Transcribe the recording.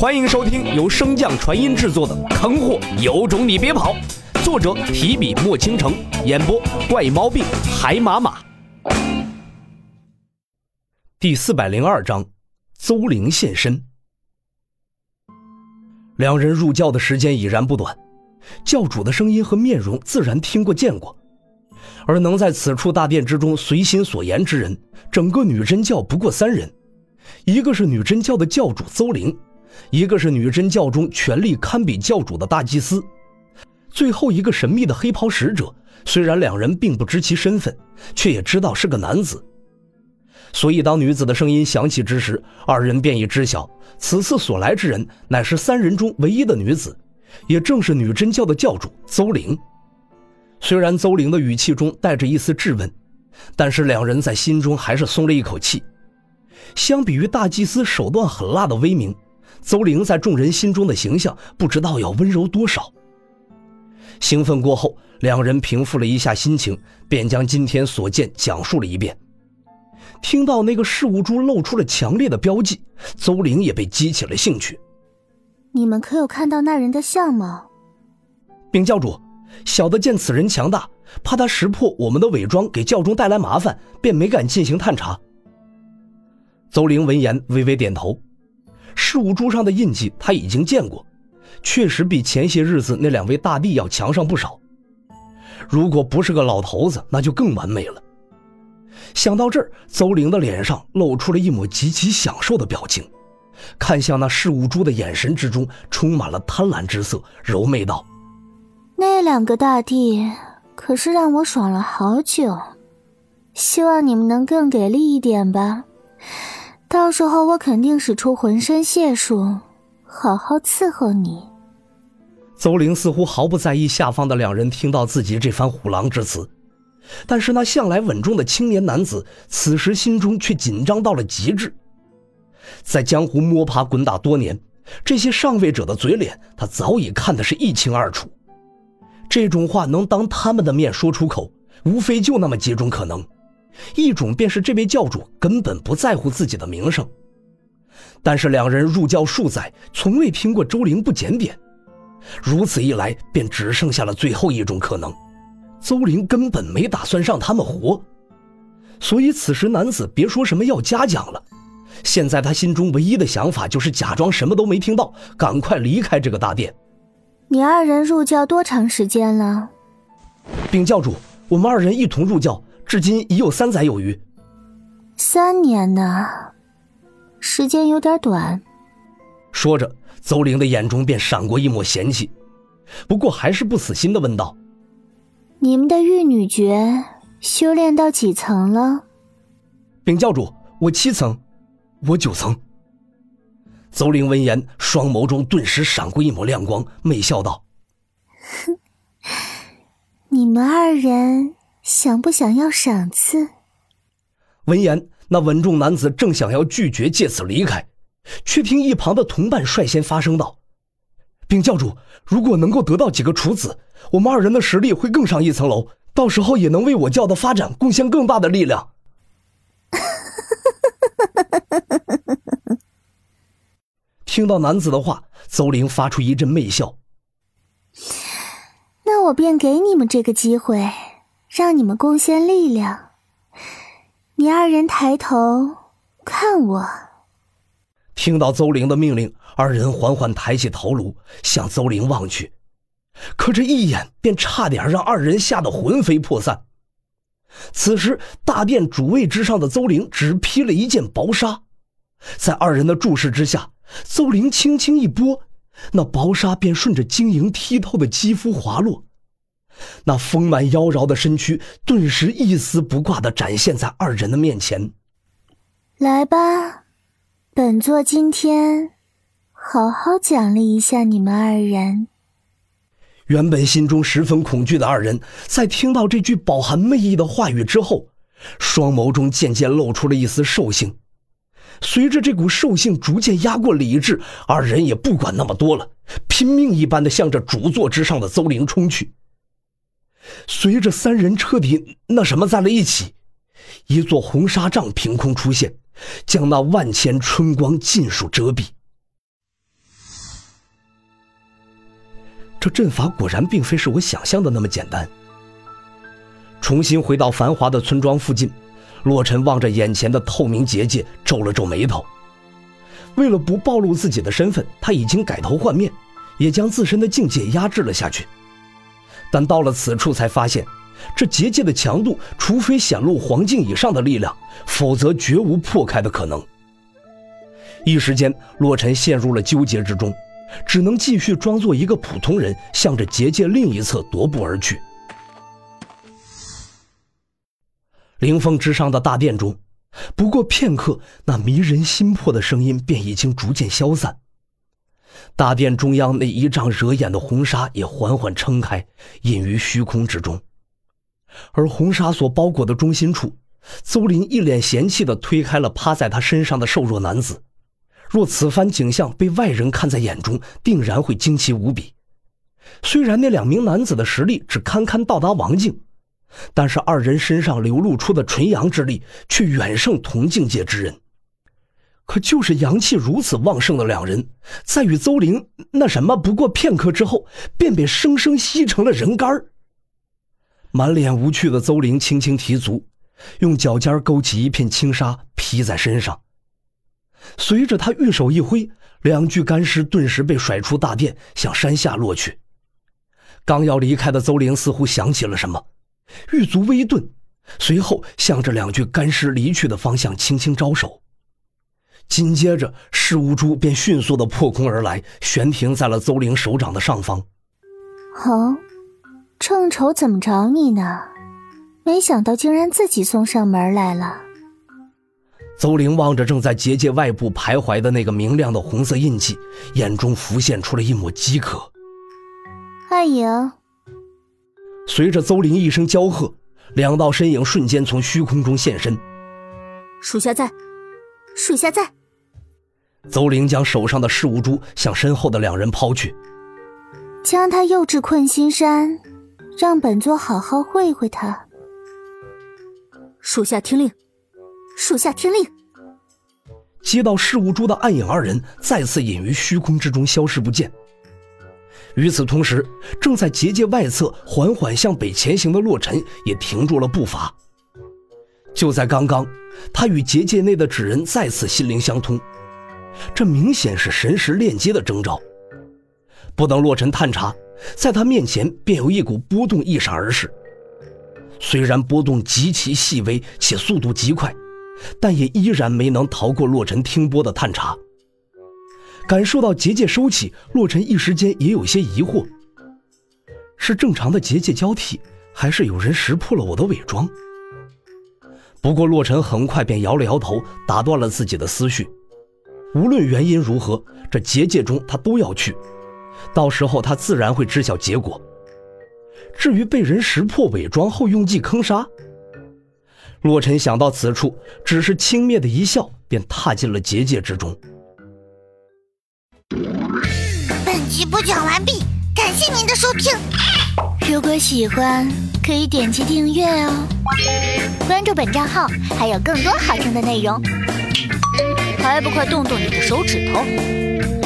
欢迎收听由升降传音制作的《坑货有种你别跑》，作者提笔墨倾城，演播怪毛病海马马。第四百零二章，邹玲现身。两人入教的时间已然不短，教主的声音和面容自然听过见过，而能在此处大殿之中随心所言之人，整个女真教不过三人，一个是女真教的教主邹玲。一个是女真教中权力堪比教主的大祭司，最后一个神秘的黑袍使者。虽然两人并不知其身份，却也知道是个男子。所以当女子的声音响起之时，二人便已知晓，此次所来之人乃是三人中唯一的女子，也正是女真教的教主邹玲。虽然邹玲的语气中带着一丝质问，但是两人在心中还是松了一口气。相比于大祭司手段狠辣的威名。邹玲在众人心中的形象，不知道要温柔多少。兴奋过后，两人平复了一下心情，便将今天所见讲述了一遍。听到那个事物珠露出了强烈的标记，邹玲也被激起了兴趣。你们可有看到那人的相貌？禀教主，小的见此人强大，怕他识破我们的伪装，给教中带来麻烦，便没敢进行探查。邹玲闻言，微微点头。事物珠上的印记他已经见过，确实比前些日子那两位大帝要强上不少。如果不是个老头子，那就更完美了。想到这儿，邹玲的脸上露出了一抹极其享受的表情，看向那事物珠的眼神之中充满了贪婪之色，柔媚道：“那两个大帝可是让我爽了好久，希望你们能更给力一点吧。”到时候我肯定使出浑身解数，好好伺候你。邹玲似乎毫不在意下方的两人听到自己这番虎狼之词，但是那向来稳重的青年男子此时心中却紧张到了极致。在江湖摸爬滚打多年，这些上位者的嘴脸他早已看得是一清二楚。这种话能当他们的面说出口，无非就那么几种可能。一种便是这位教主根本不在乎自己的名声，但是两人入教数载，从未听过周玲不检点，如此一来，便只剩下了最后一种可能：邹玲根本没打算让他们活。所以此时男子别说什么要嘉奖了，现在他心中唯一的想法就是假装什么都没听到，赶快离开这个大殿。你二人入教多长时间了？禀教主，我们二人一同入教。至今已有三载有余，三年呢，时间有点短。说着，邹玲的眼中便闪过一抹嫌弃，不过还是不死心的问道：“你们的玉女诀修炼到几层了？”禀教主，我七层，我九层。邹玲闻言，双眸中顿时闪过一抹亮光，媚笑道：“哼，你们二人。”想不想要赏赐？闻言，那稳重男子正想要拒绝借此离开，却听一旁的同伴率先发声道：“禀教主，如果能够得到几个处子，我们二人的实力会更上一层楼，到时候也能为我教的发展贡献更大的力量。”听到男子的话，邹玲发出一阵媚笑：“那我便给你们这个机会。”让你们贡献力量。你二人抬头看我。听到邹玲的命令，二人缓缓抬起头颅，向邹玲望去。可这一眼，便差点让二人吓得魂飞魄散。此时，大殿主位之上的邹玲只披了一件薄纱，在二人的注视之下，邹玲轻轻一拨，那薄纱便顺着晶莹剔透的肌肤滑落。那丰满妖娆的身躯顿时一丝不挂的展现在二人的面前。来吧，本座今天好好奖励一下你们二人。原本心中十分恐惧的二人，在听到这句饱含魅意的话语之后，双眸中渐渐露出了一丝兽性。随着这股兽性逐渐压过理智，二人也不管那么多了，拼命一般的向着主座之上的邹玲冲去。随着三人彻底那什么在了一起，一座红纱帐凭空出现，将那万千春光尽数遮蔽。这阵法果然并非是我想象的那么简单。重新回到繁华的村庄附近，洛尘望着眼前的透明结界，皱了皱眉头。为了不暴露自己的身份，他已经改头换面，也将自身的境界压制了下去。但到了此处，才发现这结界的强度，除非显露黄境以上的力量，否则绝无破开的可能。一时间，洛尘陷入了纠结之中，只能继续装作一个普通人，向着结界另一侧踱步而去。灵峰之上的大殿中，不过片刻，那迷人心魄的声音便已经逐渐消散。大殿中央那一丈惹眼的红纱也缓缓撑开，隐于虚空之中。而红纱所包裹的中心处，邹林一脸嫌弃地推开了趴在他身上的瘦弱男子。若此番景象被外人看在眼中，定然会惊奇无比。虽然那两名男子的实力只堪堪到达王境。但是二人身上流露出的纯阳之力，却远胜同境界之人。可就是阳气如此旺盛的两人，在与邹灵那什么不过片刻之后，便被生生吸成了人干满脸无趣的邹灵轻轻提足，用脚尖勾起一片轻纱披在身上。随着他玉手一挥，两具干尸顿时被甩出大殿，向山下落去。刚要离开的邹灵似乎想起了什么。玉足微顿，随后向着两具干尸离去的方向轻轻招手，紧接着事无珠便迅速的破空而来，悬停在了邹灵手掌的上方。哦，正愁怎么找你呢，没想到竟然自己送上门来了。邹灵望着正在结界外部徘徊的那个明亮的红色印记，眼中浮现出了一抹饥渴。暗影。随着邹灵一声娇喝，两道身影瞬间从虚空中现身。属下在，属下在。邹灵将手上的事物珠向身后的两人抛去，将他诱至困心山，让本座好好会会他。属下听令，属下听令。接到事物珠的暗影二人再次隐于虚空之中，消失不见。与此同时，正在结界外侧缓缓向北前行的洛尘也停住了步伐。就在刚刚，他与结界内的纸人再次心灵相通，这明显是神识链接的征兆。不等洛尘探查，在他面前便有一股波动一闪而逝。虽然波动极其细微且速度极快，但也依然没能逃过洛尘听波的探查。感受到结界收起，洛尘一时间也有些疑惑：是正常的结界交替，还是有人识破了我的伪装？不过洛尘很快便摇了摇头，打断了自己的思绪。无论原因如何，这结界中他都要去，到时候他自然会知晓结果。至于被人识破伪装后用计坑杀，洛尘想到此处，只是轻蔑的一笑，便踏进了结界之中。本集播讲完毕，感谢您的收听。如果喜欢，可以点击订阅哦，关注本账号还有更多好听的内容。还不快动动你的手指头！